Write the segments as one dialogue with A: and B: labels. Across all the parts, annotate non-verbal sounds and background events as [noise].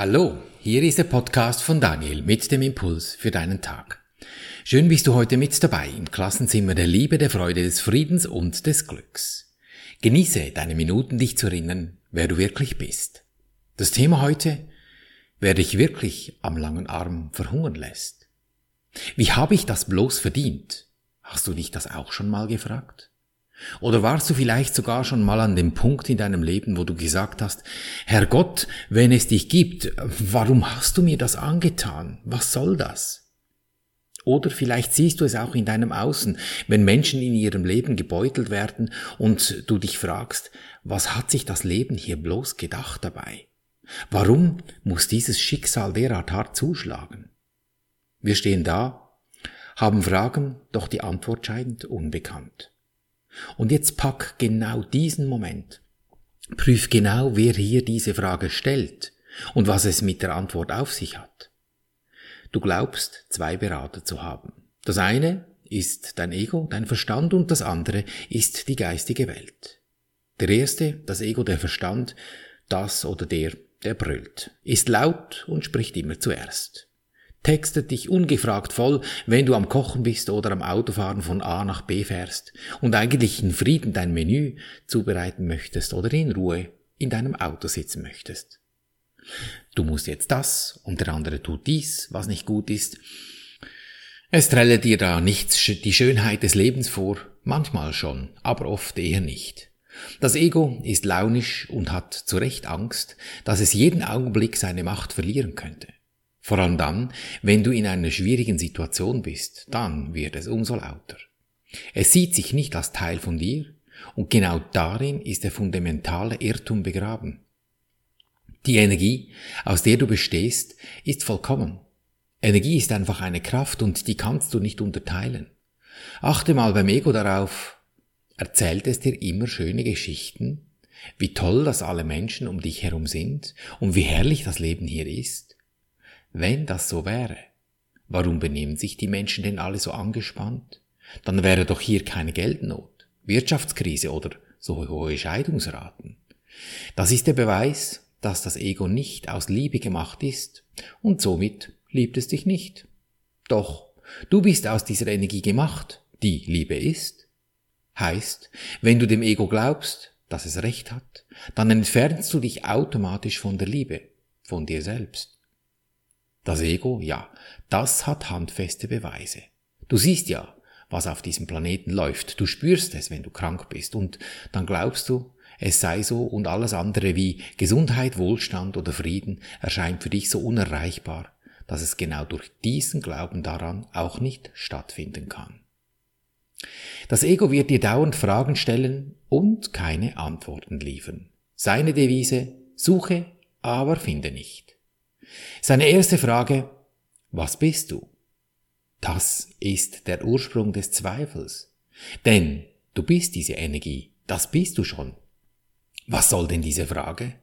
A: Hallo, hier ist der Podcast von Daniel mit dem Impuls für deinen Tag. Schön bist du heute mit dabei im Klassenzimmer der Liebe, der Freude, des Friedens und des Glücks. Genieße deine Minuten, dich zu erinnern, wer du wirklich bist. Das Thema heute, wer dich wirklich am langen Arm verhungern lässt. Wie habe ich das bloß verdient? Hast du dich das auch schon mal gefragt? Oder warst du vielleicht sogar schon mal an dem Punkt in deinem Leben, wo du gesagt hast, Herr Gott, wenn es dich gibt, warum hast du mir das angetan? Was soll das? Oder vielleicht siehst du es auch in deinem Außen, wenn Menschen in ihrem Leben gebeutelt werden und du dich fragst, was hat sich das Leben hier bloß gedacht dabei? Warum muss dieses Schicksal derart hart zuschlagen? Wir stehen da, haben Fragen, doch die Antwort scheint unbekannt. Und jetzt pack genau diesen Moment. Prüf genau, wer hier diese Frage stellt und was es mit der Antwort auf sich hat. Du glaubst, zwei Berater zu haben. Das eine ist dein Ego, dein Verstand und das andere ist die geistige Welt. Der erste, das Ego, der Verstand, das oder der, der brüllt, ist laut und spricht immer zuerst textet dich ungefragt voll, wenn du am Kochen bist oder am Autofahren von A nach B fährst und eigentlich in Frieden dein Menü zubereiten möchtest oder in Ruhe in deinem Auto sitzen möchtest. Du musst jetzt das und der andere tut dies, was nicht gut ist. Es trelle dir da nichts die Schönheit des Lebens vor, manchmal schon, aber oft eher nicht. Das Ego ist launisch und hat zu Recht Angst, dass es jeden Augenblick seine Macht verlieren könnte. Vor allem dann, wenn du in einer schwierigen Situation bist, dann wird es umso lauter. Es sieht sich nicht als Teil von dir und genau darin ist der fundamentale Irrtum begraben. Die Energie, aus der du bestehst, ist vollkommen. Energie ist einfach eine Kraft und die kannst du nicht unterteilen. Achte mal beim Ego darauf, erzählt es dir immer schöne Geschichten, wie toll, dass alle Menschen um dich herum sind und wie herrlich das Leben hier ist. Wenn das so wäre, warum benehmen sich die Menschen denn alle so angespannt? Dann wäre doch hier keine Geldnot, Wirtschaftskrise oder so hohe Scheidungsraten. Das ist der Beweis, dass das Ego nicht aus Liebe gemacht ist und somit liebt es dich nicht. Doch, du bist aus dieser Energie gemacht, die Liebe ist. Heißt, wenn du dem Ego glaubst, dass es recht hat, dann entfernst du dich automatisch von der Liebe, von dir selbst. Das Ego, ja, das hat handfeste Beweise. Du siehst ja, was auf diesem Planeten läuft. Du spürst es, wenn du krank bist, und dann glaubst du, es sei so und alles andere wie Gesundheit, Wohlstand oder Frieden erscheint für dich so unerreichbar, dass es genau durch diesen Glauben daran auch nicht stattfinden kann. Das Ego wird dir dauernd Fragen stellen und keine Antworten liefern. Seine Devise, suche, aber finde nicht. Seine erste Frage, was bist du? Das ist der Ursprung des Zweifels. Denn du bist diese Energie, das bist du schon. Was soll denn diese Frage?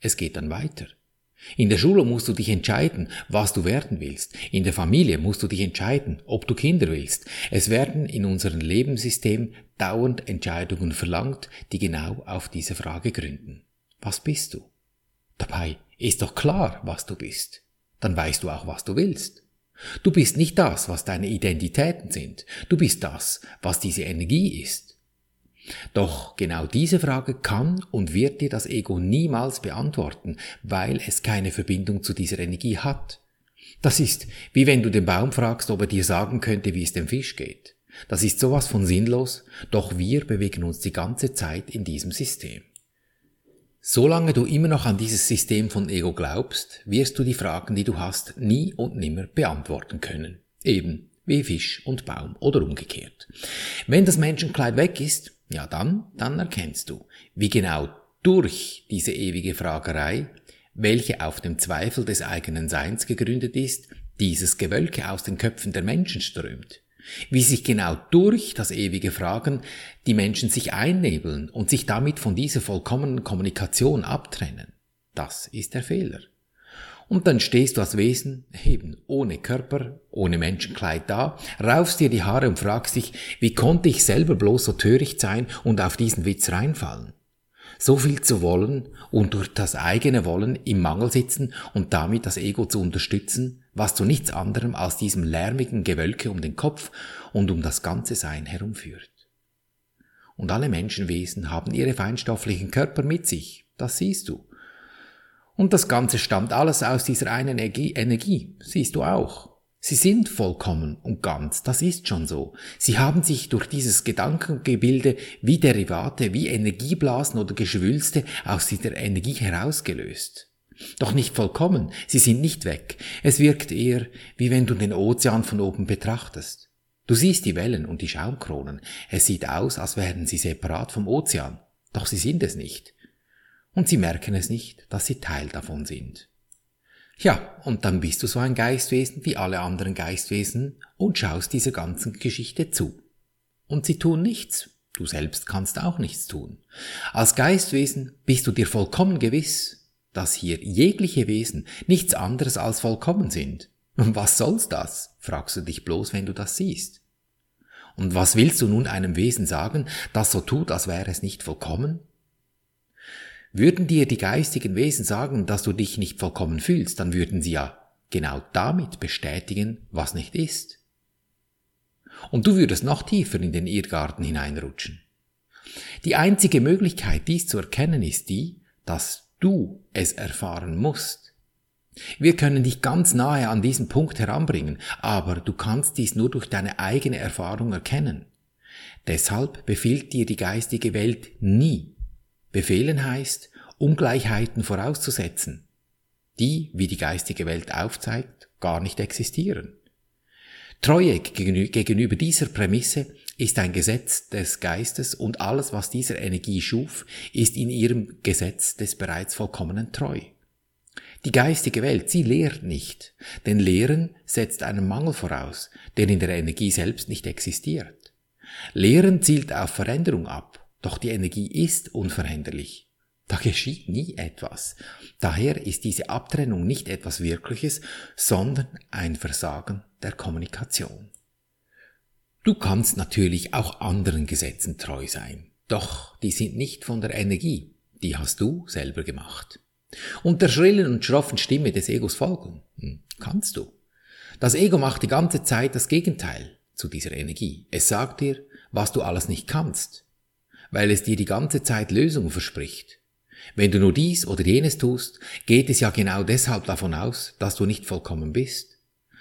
A: Es geht dann weiter. In der Schule musst du dich entscheiden, was du werden willst. In der Familie musst du dich entscheiden, ob du Kinder willst. Es werden in unserem Lebenssystem dauernd Entscheidungen verlangt, die genau auf diese Frage gründen. Was bist du? Dabei ist doch klar, was du bist. Dann weißt du auch, was du willst. Du bist nicht das, was deine Identitäten sind. Du bist das, was diese Energie ist. Doch genau diese Frage kann und wird dir das Ego niemals beantworten, weil es keine Verbindung zu dieser Energie hat. Das ist wie wenn du den Baum fragst, ob er dir sagen könnte, wie es dem Fisch geht. Das ist sowas von sinnlos, doch wir bewegen uns die ganze Zeit in diesem System. Solange du immer noch an dieses System von Ego glaubst, wirst du die Fragen, die du hast, nie und nimmer beantworten können. Eben wie Fisch und Baum oder umgekehrt. Wenn das Menschenkleid weg ist, ja dann, dann erkennst du, wie genau durch diese ewige Fragerei, welche auf dem Zweifel des eigenen Seins gegründet ist, dieses Gewölke aus den Köpfen der Menschen strömt wie sich genau durch das ewige Fragen die Menschen sich einnebeln und sich damit von dieser vollkommenen Kommunikation abtrennen. Das ist der Fehler. Und dann stehst du als Wesen, eben ohne Körper, ohne Menschenkleid da, raufst dir die Haare und fragst dich, wie konnte ich selber bloß so töricht sein und auf diesen Witz reinfallen? so viel zu wollen und durch das eigene Wollen im Mangel sitzen und damit das Ego zu unterstützen, was zu nichts anderem als diesem lärmigen Gewölke um den Kopf und um das ganze Sein herumführt. Und alle Menschenwesen haben ihre feinstofflichen Körper mit sich, das siehst du. Und das Ganze stammt alles aus dieser einen Energie, Energie siehst du auch. Sie sind vollkommen und ganz, das ist schon so. Sie haben sich durch dieses Gedankengebilde wie Derivate, wie Energieblasen oder Geschwülste aus dieser Energie herausgelöst. Doch nicht vollkommen, sie sind nicht weg. Es wirkt eher, wie wenn du den Ozean von oben betrachtest. Du siehst die Wellen und die Schaumkronen. Es sieht aus, als wären sie separat vom Ozean. Doch sie sind es nicht. Und sie merken es nicht, dass sie Teil davon sind. Ja, und dann bist du so ein Geistwesen wie alle anderen Geistwesen und schaust dieser ganzen Geschichte zu. Und sie tun nichts. Du selbst kannst auch nichts tun. Als Geistwesen bist du dir vollkommen gewiss, dass hier jegliche Wesen nichts anderes als vollkommen sind. Und was soll's das? fragst du dich bloß, wenn du das siehst. Und was willst du nun einem Wesen sagen, das so tut, als wäre es nicht vollkommen? Würden dir die geistigen Wesen sagen, dass du dich nicht vollkommen fühlst, dann würden sie ja genau damit bestätigen, was nicht ist. Und du würdest noch tiefer in den Irrgarten hineinrutschen. Die einzige Möglichkeit, dies zu erkennen, ist die, dass du es erfahren musst. Wir können dich ganz nahe an diesen Punkt heranbringen, aber du kannst dies nur durch deine eigene Erfahrung erkennen. Deshalb befiehlt dir die geistige Welt nie, Befehlen heißt, Ungleichheiten vorauszusetzen, die, wie die geistige Welt aufzeigt, gar nicht existieren. Treue gegenüber dieser Prämisse ist ein Gesetz des Geistes und alles, was dieser Energie schuf, ist in ihrem Gesetz des bereits vollkommenen Treu. Die geistige Welt, sie lehrt nicht, denn Lehren setzt einen Mangel voraus, der in der Energie selbst nicht existiert. Lehren zielt auf Veränderung ab, doch die Energie ist unveränderlich. Da geschieht nie etwas. Daher ist diese Abtrennung nicht etwas Wirkliches, sondern ein Versagen der Kommunikation. Du kannst natürlich auch anderen Gesetzen treu sein, doch die sind nicht von der Energie, die hast du selber gemacht. Und der schrillen und schroffen Stimme des Egos folgen, hm, kannst du. Das Ego macht die ganze Zeit das Gegenteil zu dieser Energie. Es sagt dir, was du alles nicht kannst weil es dir die ganze Zeit Lösungen verspricht. Wenn du nur dies oder jenes tust, geht es ja genau deshalb davon aus, dass du nicht vollkommen bist.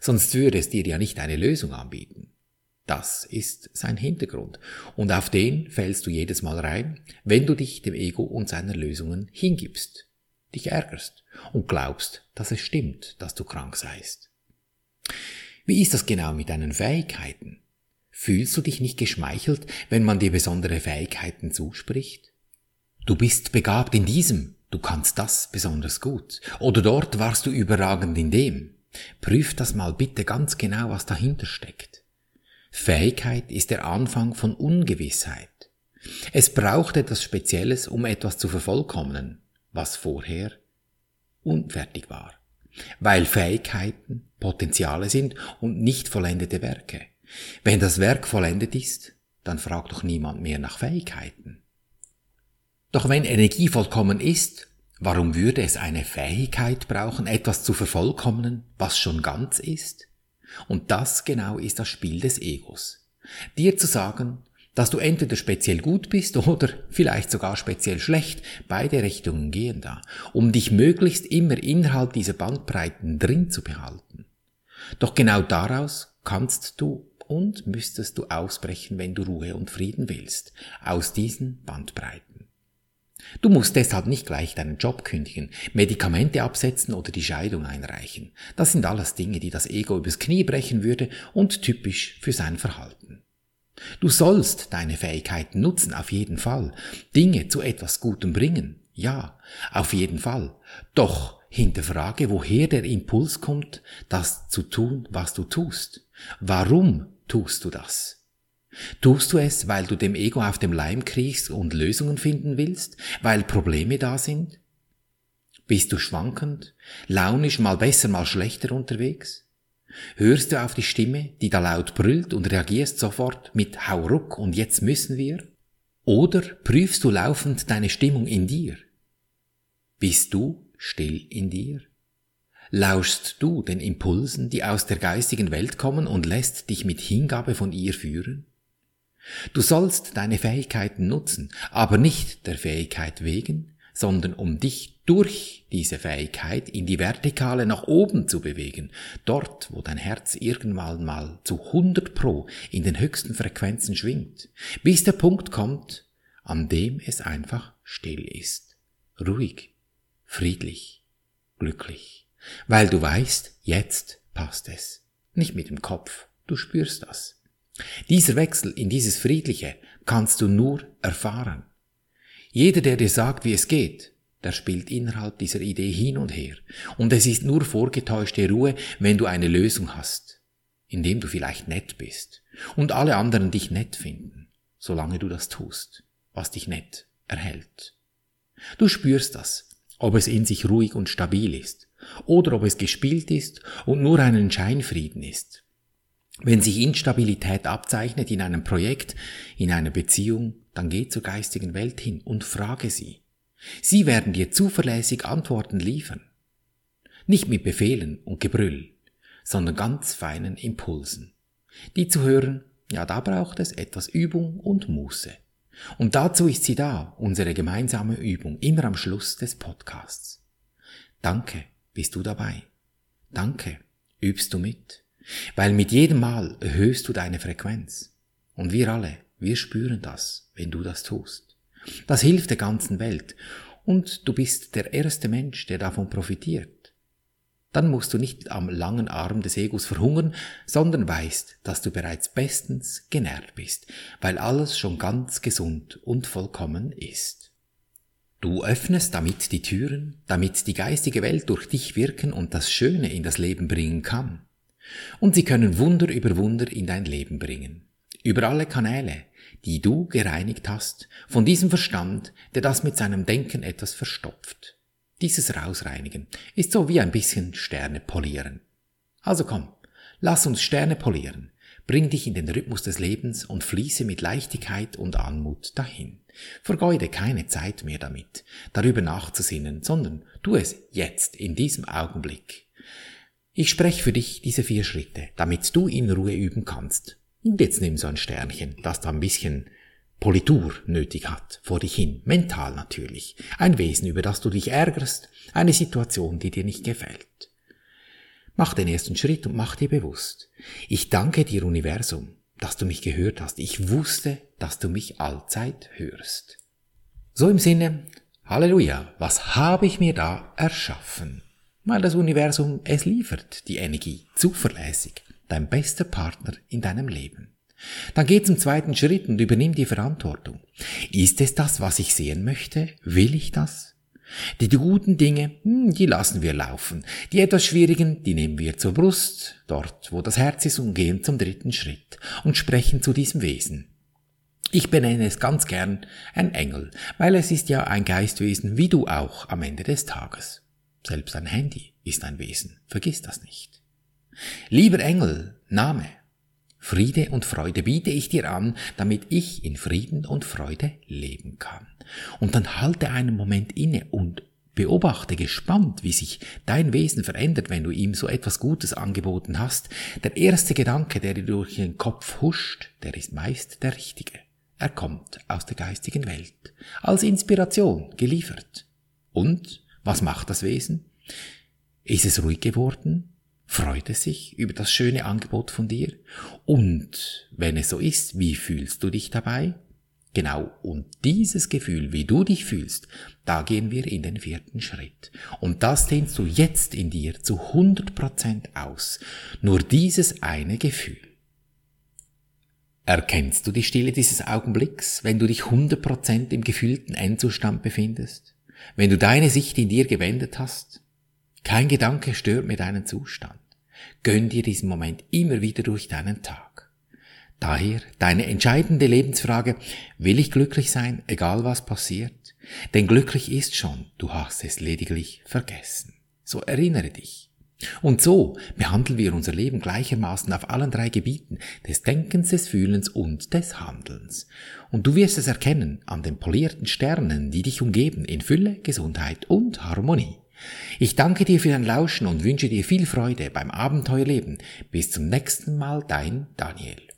A: Sonst würde es dir ja nicht eine Lösung anbieten. Das ist sein Hintergrund. Und auf den fällst du jedes Mal rein, wenn du dich dem Ego und seiner Lösungen hingibst, dich ärgerst und glaubst, dass es stimmt, dass du krank seist. Wie ist das genau mit deinen Fähigkeiten? Fühlst du dich nicht geschmeichelt, wenn man dir besondere Fähigkeiten zuspricht? Du bist begabt in diesem, du kannst das besonders gut. Oder dort warst du überragend in dem. Prüf das mal bitte ganz genau, was dahinter steckt. Fähigkeit ist der Anfang von Ungewissheit. Es braucht etwas Spezielles, um etwas zu vervollkommnen, was vorher unfertig war. Weil Fähigkeiten Potenziale sind und nicht vollendete Werke. Wenn das Werk vollendet ist, dann fragt doch niemand mehr nach Fähigkeiten. Doch wenn Energie vollkommen ist, warum würde es eine Fähigkeit brauchen, etwas zu vervollkommnen, was schon ganz ist? Und das genau ist das Spiel des Egos. Dir zu sagen, dass du entweder speziell gut bist [laughs] oder vielleicht sogar speziell schlecht, beide Richtungen gehen da, um dich möglichst immer innerhalb dieser Bandbreiten drin zu behalten. Doch genau daraus kannst du und müsstest du ausbrechen, wenn du Ruhe und Frieden willst, aus diesen Bandbreiten. Du musst deshalb nicht gleich deinen Job kündigen, Medikamente absetzen oder die Scheidung einreichen. Das sind alles Dinge, die das Ego übers Knie brechen würde und typisch für sein Verhalten. Du sollst deine Fähigkeiten nutzen, auf jeden Fall. Dinge zu etwas Gutem bringen. Ja, auf jeden Fall. Doch hinterfrage, woher der Impuls kommt, das zu tun, was du tust. Warum tust du das? Tust du es, weil du dem Ego auf dem Leim kriegst und Lösungen finden willst, weil Probleme da sind? Bist du schwankend, launisch, mal besser, mal schlechter unterwegs? Hörst du auf die Stimme, die da laut brüllt und reagierst sofort mit Hau ruck und jetzt müssen wir? Oder prüfst du laufend deine Stimmung in dir? Bist du still in dir? Lauschst du den Impulsen, die aus der geistigen Welt kommen und lässt dich mit Hingabe von ihr führen? Du sollst deine Fähigkeiten nutzen, aber nicht der Fähigkeit wegen, sondern um dich durch diese Fähigkeit in die Vertikale nach oben zu bewegen, dort, wo dein Herz irgendwann mal zu 100 Pro in den höchsten Frequenzen schwingt, bis der Punkt kommt, an dem es einfach still ist, ruhig, friedlich, glücklich, weil du weißt, jetzt passt es, nicht mit dem Kopf, du spürst das. Dieser Wechsel in dieses Friedliche kannst du nur erfahren. Jeder, der dir sagt, wie es geht, der spielt innerhalb dieser Idee hin und her. Und es ist nur vorgetäuschte Ruhe, wenn du eine Lösung hast, indem du vielleicht nett bist und alle anderen dich nett finden, solange du das tust, was dich nett erhält. Du spürst das, ob es in sich ruhig und stabil ist, oder ob es gespielt ist und nur einen Scheinfrieden ist. Wenn sich Instabilität abzeichnet in einem Projekt, in einer Beziehung, dann geh zur geistigen Welt hin und frage sie. Sie werden dir zuverlässig Antworten liefern. Nicht mit Befehlen und Gebrüll, sondern ganz feinen Impulsen. Die zu hören, ja, da braucht es etwas Übung und Muße. Und dazu ist sie da, unsere gemeinsame Übung, immer am Schluss des Podcasts. Danke, bist du dabei. Danke, übst du mit. Weil mit jedem Mal erhöhst du deine Frequenz. Und wir alle, wir spüren das, wenn du das tust. Das hilft der ganzen Welt. Und du bist der erste Mensch, der davon profitiert. Dann musst du nicht am langen Arm des Egos verhungern, sondern weißt, dass du bereits bestens genährt bist, weil alles schon ganz gesund und vollkommen ist. Du öffnest damit die Türen, damit die geistige Welt durch dich wirken und das Schöne in das Leben bringen kann. Und sie können Wunder über Wunder in dein Leben bringen. Über alle Kanäle, die du gereinigt hast, von diesem Verstand, der das mit seinem Denken etwas verstopft. Dieses Rausreinigen ist so wie ein bisschen Sterne polieren. Also komm, lass uns Sterne polieren. Bring dich in den Rhythmus des Lebens und fließe mit Leichtigkeit und Anmut dahin. Vergeude keine Zeit mehr damit, darüber nachzusinnen, sondern tu es jetzt, in diesem Augenblick. Ich spreche für dich diese vier Schritte, damit du in Ruhe üben kannst. Und jetzt nimm so ein Sternchen, das da ein bisschen Politur nötig hat, vor dich hin, mental natürlich. Ein Wesen, über das du dich ärgerst, eine Situation, die dir nicht gefällt. Mach den ersten Schritt und mach dir bewusst. Ich danke dir, Universum, dass du mich gehört hast. Ich wusste, dass du mich allzeit hörst. So im Sinne, Halleluja, was habe ich mir da erschaffen? Weil das Universum es liefert, die Energie, zuverlässig, dein bester Partner in deinem Leben. Dann geh zum zweiten Schritt und übernimm die Verantwortung. Ist es das, was ich sehen möchte? Will ich das? Die, guten Dinge, hm, die lassen wir laufen. Die etwas schwierigen, die nehmen wir zur Brust, dort, wo das Herz ist, und gehen zum dritten Schritt und sprechen zu diesem Wesen. Ich benenne es ganz gern ein Engel, weil es ist ja ein Geistwesen wie du auch am Ende des Tages. Selbst ein Handy ist ein Wesen, vergiss das nicht. Lieber Engel, Name, Friede und Freude biete ich dir an, damit ich in Frieden und Freude leben kann. Und dann halte einen Moment inne und beobachte gespannt, wie sich dein Wesen verändert, wenn du ihm so etwas Gutes angeboten hast. Der erste Gedanke, der dir durch den Kopf huscht, der ist meist der richtige. Er kommt aus der geistigen Welt, als Inspiration geliefert. Und was macht das Wesen? Ist es ruhig geworden? Freut es sich über das schöne Angebot von dir? Und wenn es so ist, wie fühlst du dich dabei? Genau, und dieses Gefühl, wie du dich fühlst, da gehen wir in den vierten Schritt. Und das dehnst du jetzt in dir zu 100% aus. Nur dieses eine Gefühl. Erkennst du die Stille dieses Augenblicks, wenn du dich 100% im gefühlten Endzustand befindest? Wenn du deine Sicht in dir gewendet hast, kein Gedanke stört mir deinen Zustand. Gönn dir diesen Moment immer wieder durch deinen Tag. Daher deine entscheidende Lebensfrage, will ich glücklich sein, egal was passiert? Denn glücklich ist schon, du hast es lediglich vergessen. So erinnere dich. Und so behandeln wir unser Leben gleichermaßen auf allen drei Gebieten des Denkens, des Fühlens und des Handelns. Und du wirst es erkennen an den polierten Sternen, die dich umgeben in Fülle, Gesundheit und Harmonie. Ich danke dir für dein Lauschen und wünsche dir viel Freude beim Abenteuerleben. Bis zum nächsten Mal, dein Daniel.